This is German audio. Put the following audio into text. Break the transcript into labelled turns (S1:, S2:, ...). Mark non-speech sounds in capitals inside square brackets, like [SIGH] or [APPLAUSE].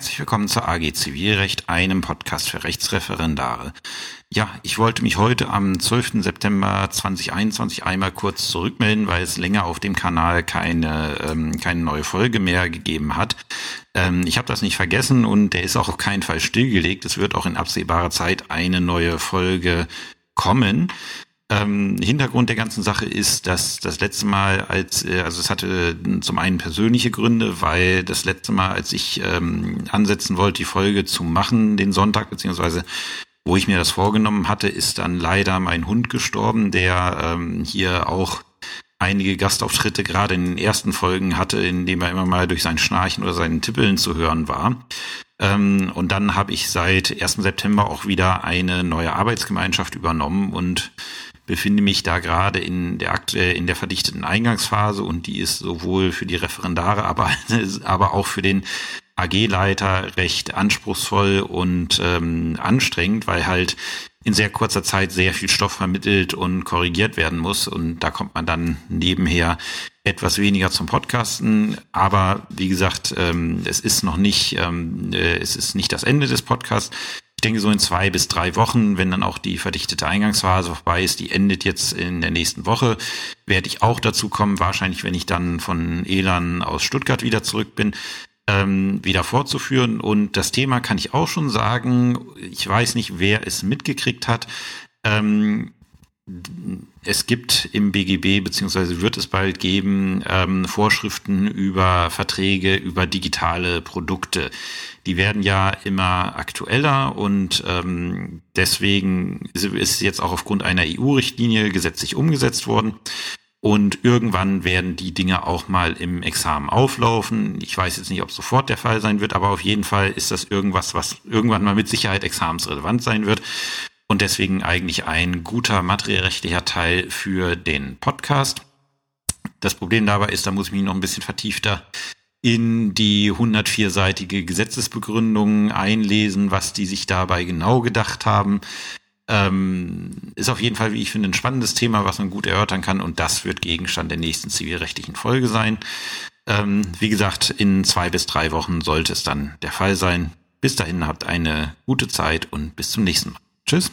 S1: Herzlich willkommen zur AG Zivilrecht, einem Podcast für Rechtsreferendare. Ja, ich wollte mich heute am 12. September 2021 einmal kurz zurückmelden, weil es länger auf dem Kanal keine, ähm, keine neue Folge mehr gegeben hat. Ähm, ich habe das nicht vergessen und der ist auch auf keinen Fall stillgelegt. Es wird auch in absehbarer Zeit eine neue Folge kommen. Ähm, Hintergrund der ganzen Sache ist, dass das letzte Mal, als äh, also es hatte zum einen persönliche Gründe, weil das letzte Mal, als ich ähm, ansetzen wollte, die Folge zu machen, den Sonntag beziehungsweise wo ich mir das vorgenommen hatte, ist dann leider mein Hund gestorben, der ähm, hier auch einige Gastauftritte gerade in den ersten Folgen hatte, in dem er immer mal durch sein Schnarchen oder seinen Tippeln zu hören war. Ähm, und dann habe ich seit 1. September auch wieder eine neue Arbeitsgemeinschaft übernommen und befinde mich da gerade in der aktuell in der verdichteten Eingangsphase und die ist sowohl für die Referendare, aber [LAUGHS] aber auch für den AG-Leiter recht anspruchsvoll und ähm, anstrengend, weil halt in sehr kurzer Zeit sehr viel Stoff vermittelt und korrigiert werden muss. Und da kommt man dann nebenher etwas weniger zum Podcasten. Aber wie gesagt, ähm, es ist noch nicht, ähm, äh, es ist nicht das Ende des Podcasts. Ich denke, so in zwei bis drei Wochen, wenn dann auch die verdichtete Eingangsphase vorbei ist, die endet jetzt in der nächsten Woche, werde ich auch dazu kommen, wahrscheinlich, wenn ich dann von Elan aus Stuttgart wieder zurück bin, ähm, wieder fortzuführen. Und das Thema kann ich auch schon sagen, ich weiß nicht, wer es mitgekriegt hat. Ähm, es gibt im BGB, beziehungsweise wird es bald geben, ähm, Vorschriften über Verträge, über digitale Produkte. Die werden ja immer aktueller und ähm, deswegen ist jetzt auch aufgrund einer EU-Richtlinie gesetzlich umgesetzt worden. Und irgendwann werden die Dinge auch mal im Examen auflaufen. Ich weiß jetzt nicht, ob sofort der Fall sein wird, aber auf jeden Fall ist das irgendwas, was irgendwann mal mit Sicherheit examensrelevant sein wird und deswegen eigentlich ein guter materiellrechtlicher Teil für den Podcast. Das Problem dabei ist, da muss ich mich noch ein bisschen vertiefter in die 104-seitige Gesetzesbegründung einlesen, was die sich dabei genau gedacht haben. Ähm, ist auf jeden Fall, wie ich finde, ein spannendes Thema, was man gut erörtern kann und das wird Gegenstand der nächsten zivilrechtlichen Folge sein. Ähm, wie gesagt, in zwei bis drei Wochen sollte es dann der Fall sein. Bis dahin habt eine gute Zeit und bis zum nächsten Mal. Tschüss.